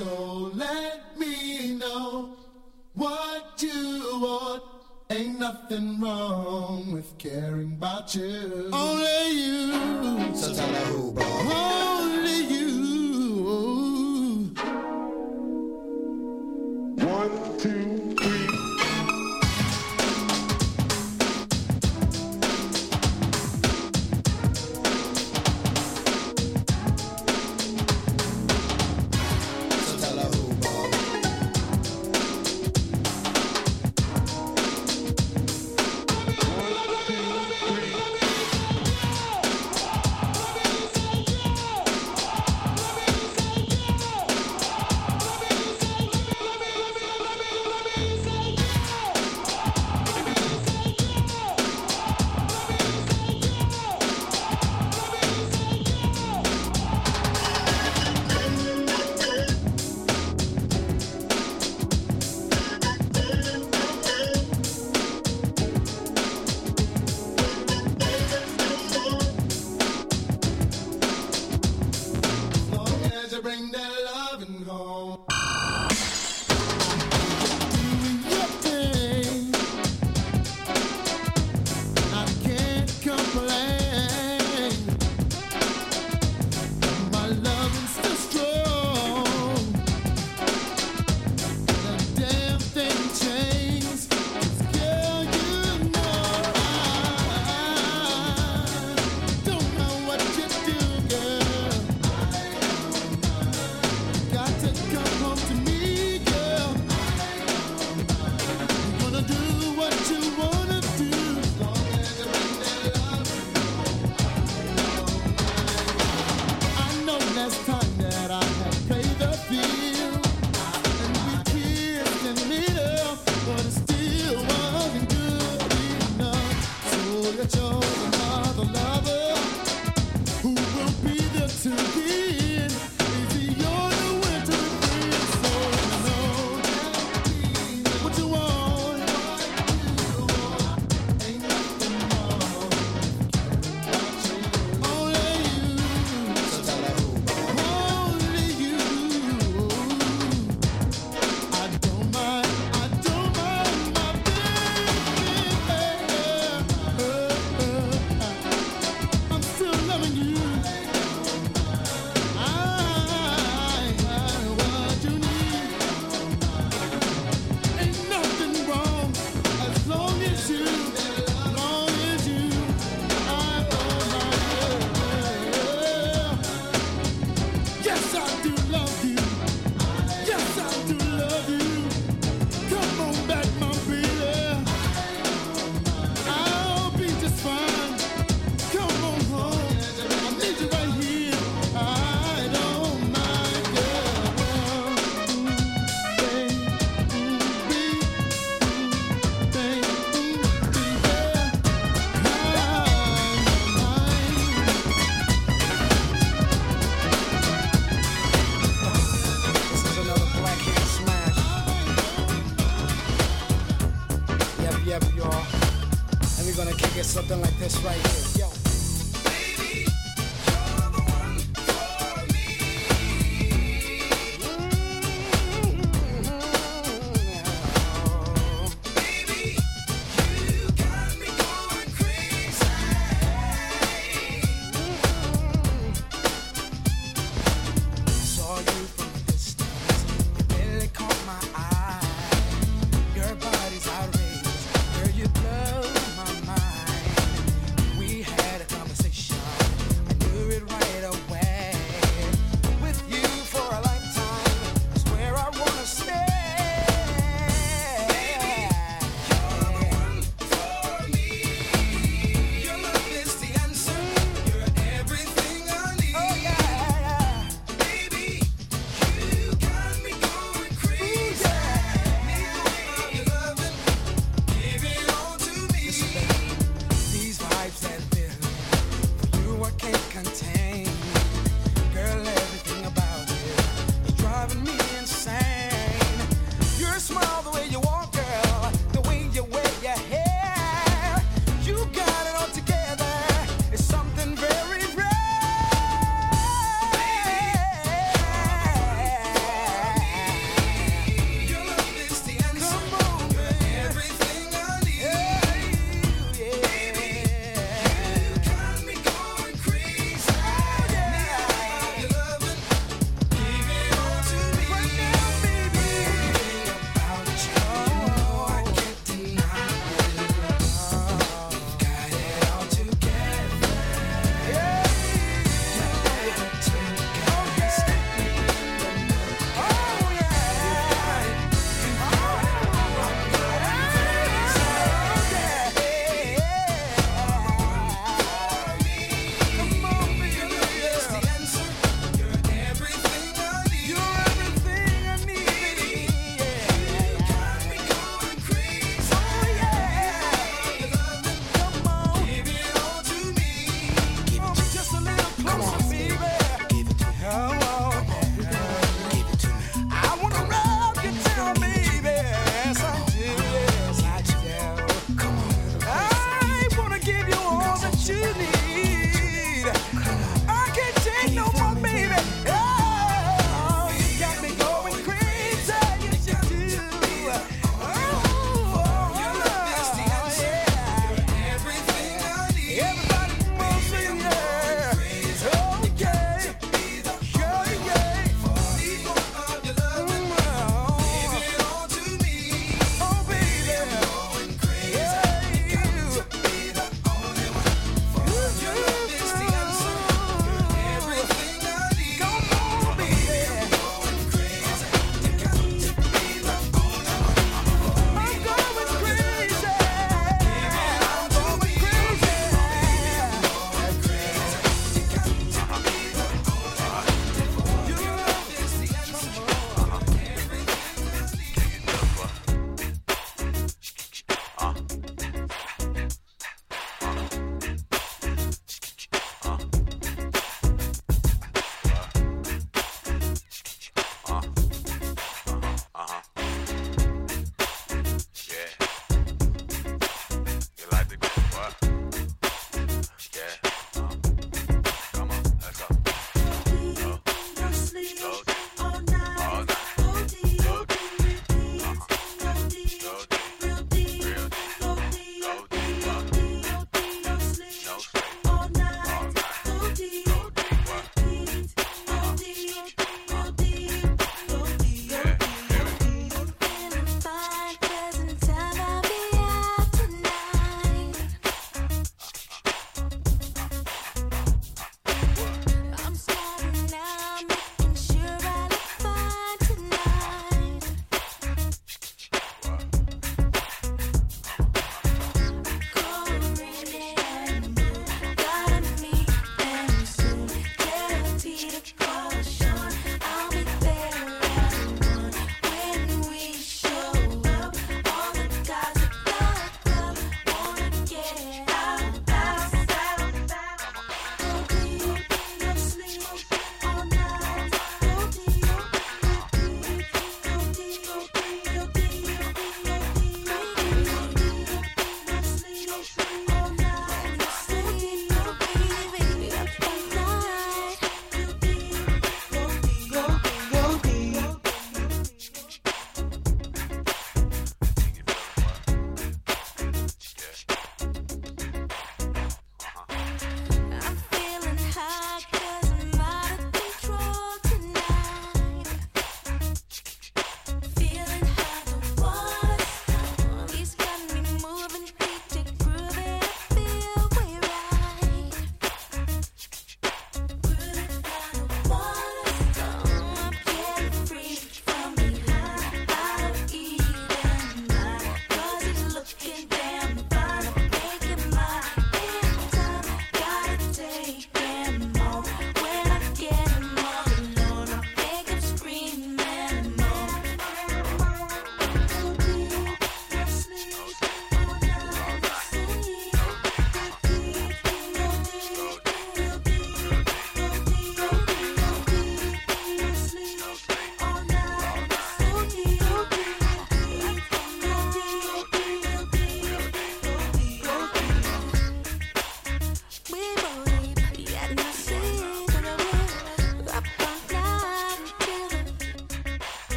So let me know what you want. Ain't nothing wrong with caring about you. Only you. So tell her who, boy.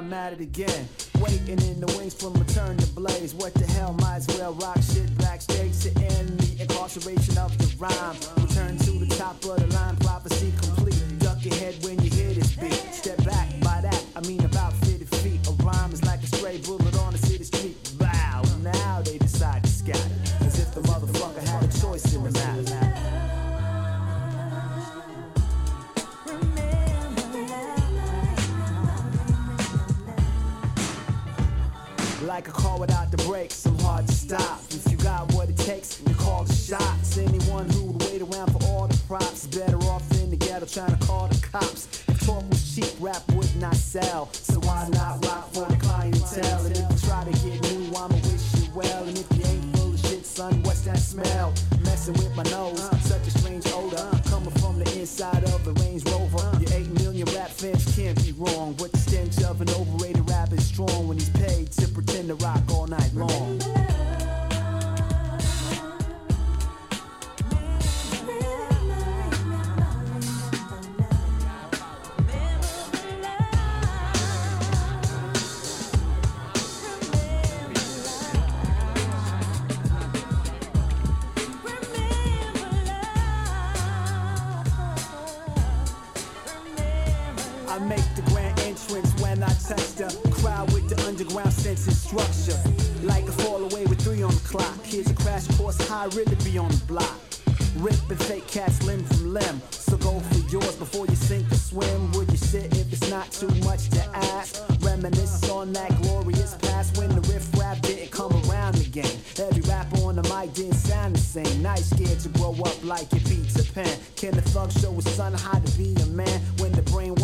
I'm at it again. Waiting in the wings from turn to blaze. What the hell, might as well rock shit backstage to end the incarceration of the rhyme. Better off in the ghetto trying to call the cops. If talk was cheap, rap would not sell. So why not rock for the clientele? And if you try to get new, I'ma wish you well. And if you ain't full of shit, son, what's that smell? Messing with my nose, such a strange odor. Coming from the inside of the Range Rover. Your 8 million rap fans can't be wrong. But the stench of an overrated rap is strong when he's paid to pretend to rock all night long. Structure. Like a fall away with three on the clock. Here's a crash course, I really be on the block. Ripping fake cats limb from limb. So go for yours before you sink or swim. Would you sit if it's not too much to ask? Reminisce on that glorious past when the riff rap didn't come around again. Every rapper on the mic didn't sound the same. You're scared to grow up like your Peter Pan. Can the thug show his son how to be a man when the brainwashed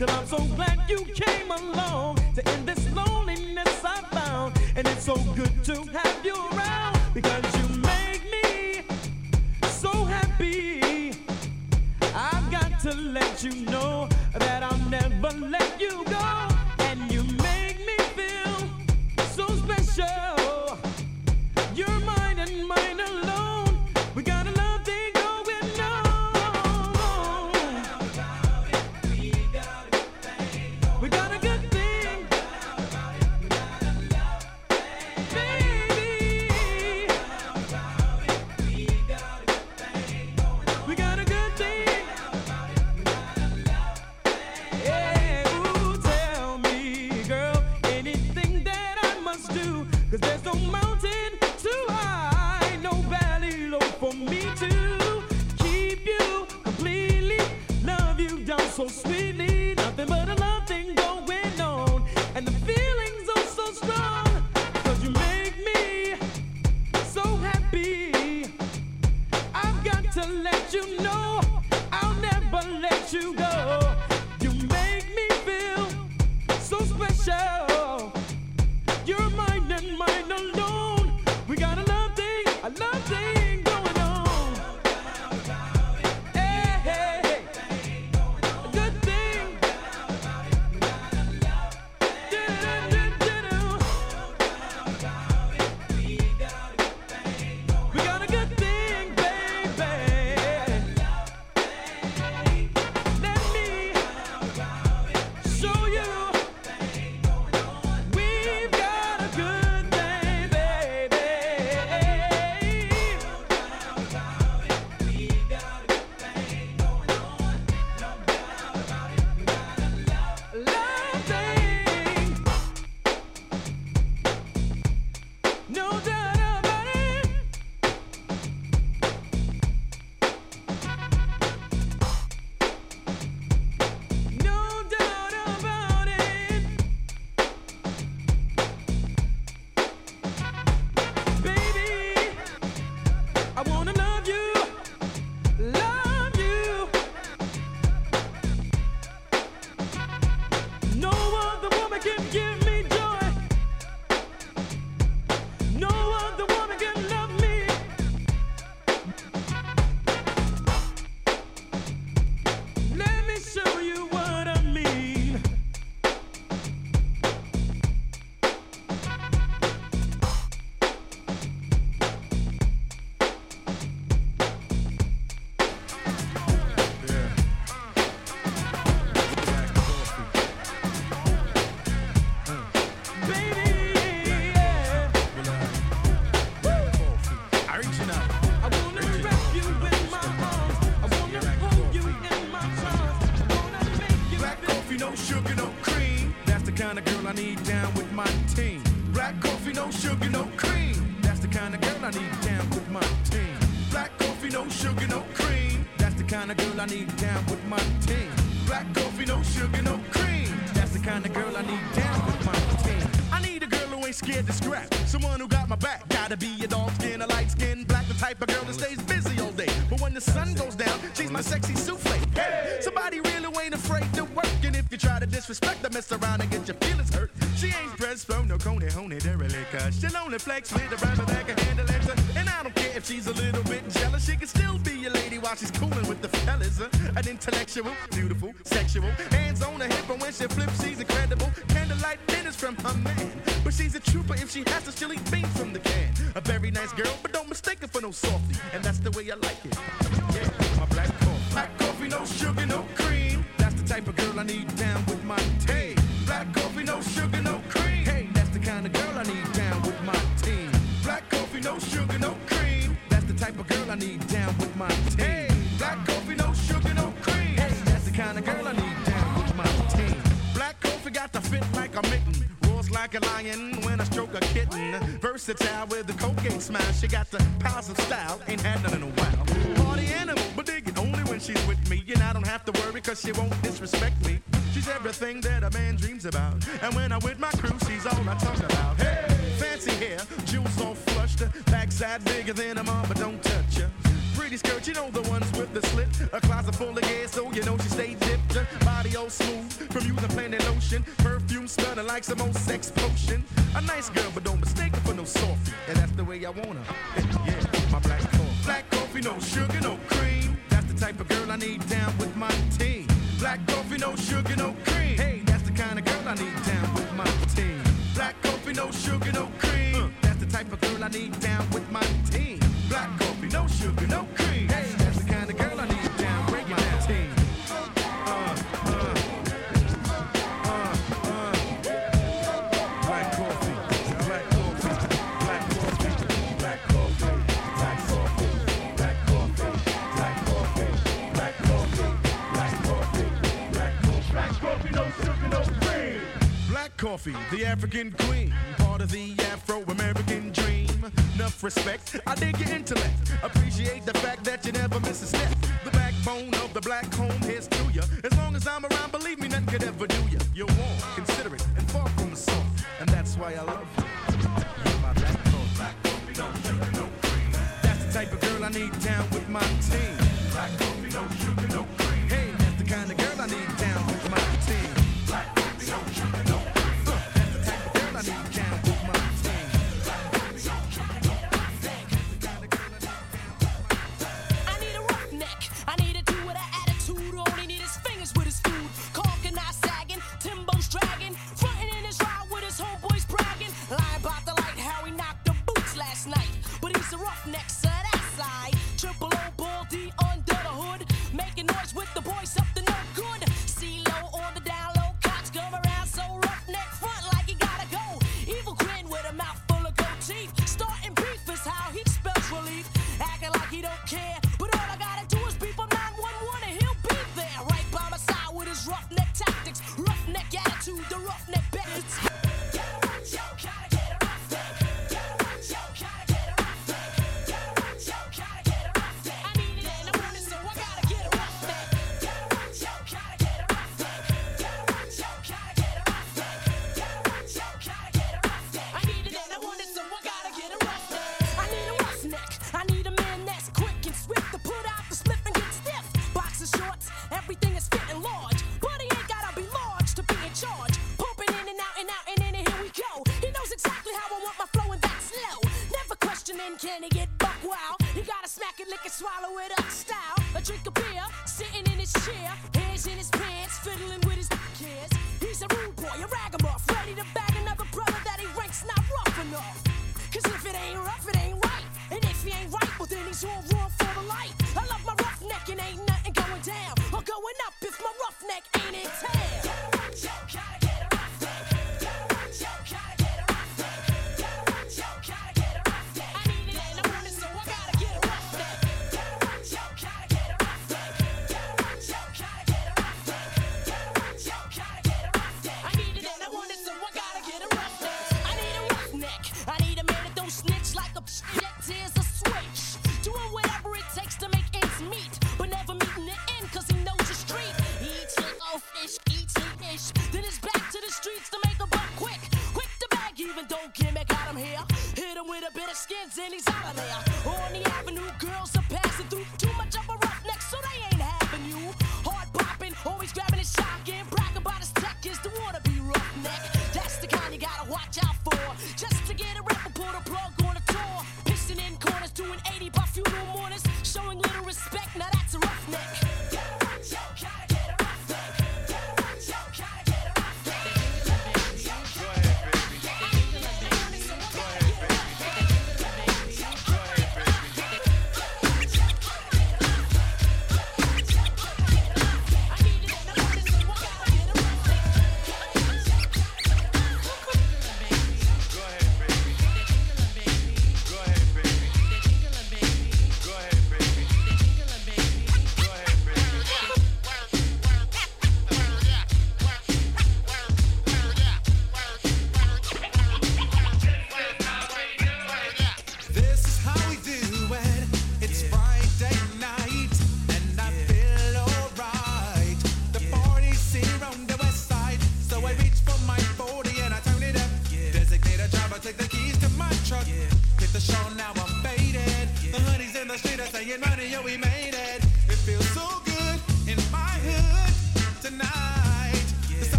Till I'm so glad you came along to end this loneliness I found. And it's so good to have kind of girl I need down with my team. Black coffee, no sugar, no cream. That's the kind of girl I need down with my team. Black coffee, no sugar, no cream. That's the kind of girl I need down with my team. Black coffee, no sugar, no cream. That's the kind of girl I need down with my team. I need a girl who ain't scared to scrap. Someone who got my back. Gotta be a dark skin, a light skin, black, the type of girl that stays busy all day. But when the sun goes down, she's my sexy souffle. Hey, somebody really ain't afraid to work. And if you try to disrespect her, mess around and get your feelings hurt. She ain't pressed for no coney, honey, derelict. She'll only flex with a rubber that can handle uh, And I don't care if she's a little bit jealous. She can still be a lady while she's cooling with the fellas. uh, An intellectual, beautiful, sexual. Hands on her hip, and when she flips, she's incredible. Candlelight dinners from her man. But she's a trooper if she has to, she'll eat beans from the can. A very nice girl, but don't mistake her for no softy. And that's the way I like it. Like a lion when I stroke a kitten. Versatile with the cocaine smile. She got the powers of style. Ain't had none in a while. Party animal, but dig it only when she's with me. And I don't have to worry cause she won't disrespect me. She's everything that a man dreams about. And when I'm with my crew, she's all I talk about. Hey, fancy hair, jewels all flushed. Backside bigger than a mom, but don't touch her. Pretty skirt, you know the ones with the slit. A closet full of gas, so you know she stay dipped. Body all smooth from using plenty lotion. Perfume smelling like some old sex potion. A nice girl, but don't mistake her for no softie. And that's the way I want her. yeah, my black coffee. Black coffee, no sugar, no cream. That's the type of girl I need down with my team. Black coffee, no sugar, no cream. Hey, that's the kind of girl I need down with my team. Black coffee, no sugar, no cream. Uh, that's the type of girl I need down with my team. Black coffee, no sugar, no Coffee, the African queen, part of the Afro American dream. Enough respect, I dig your intellect. Appreciate the fact that you never miss a step. The backbone of the black home is to you. As long as I'm around, believe me, nothing could ever do you. You're warm, considerate, and far from soft. And that's why I love you. That's the type of girl I need down with my team. neck, ain't it?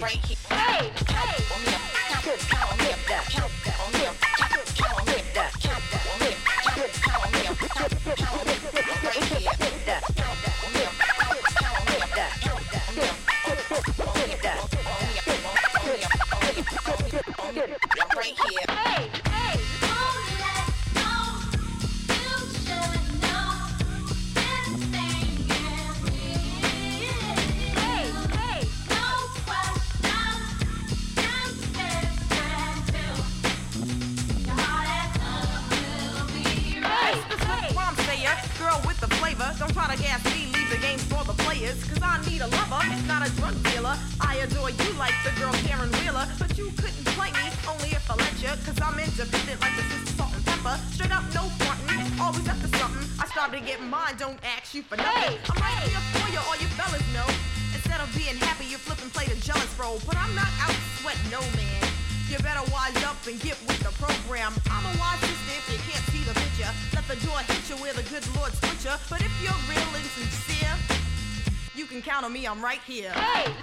Hey, I'm right here. Hey.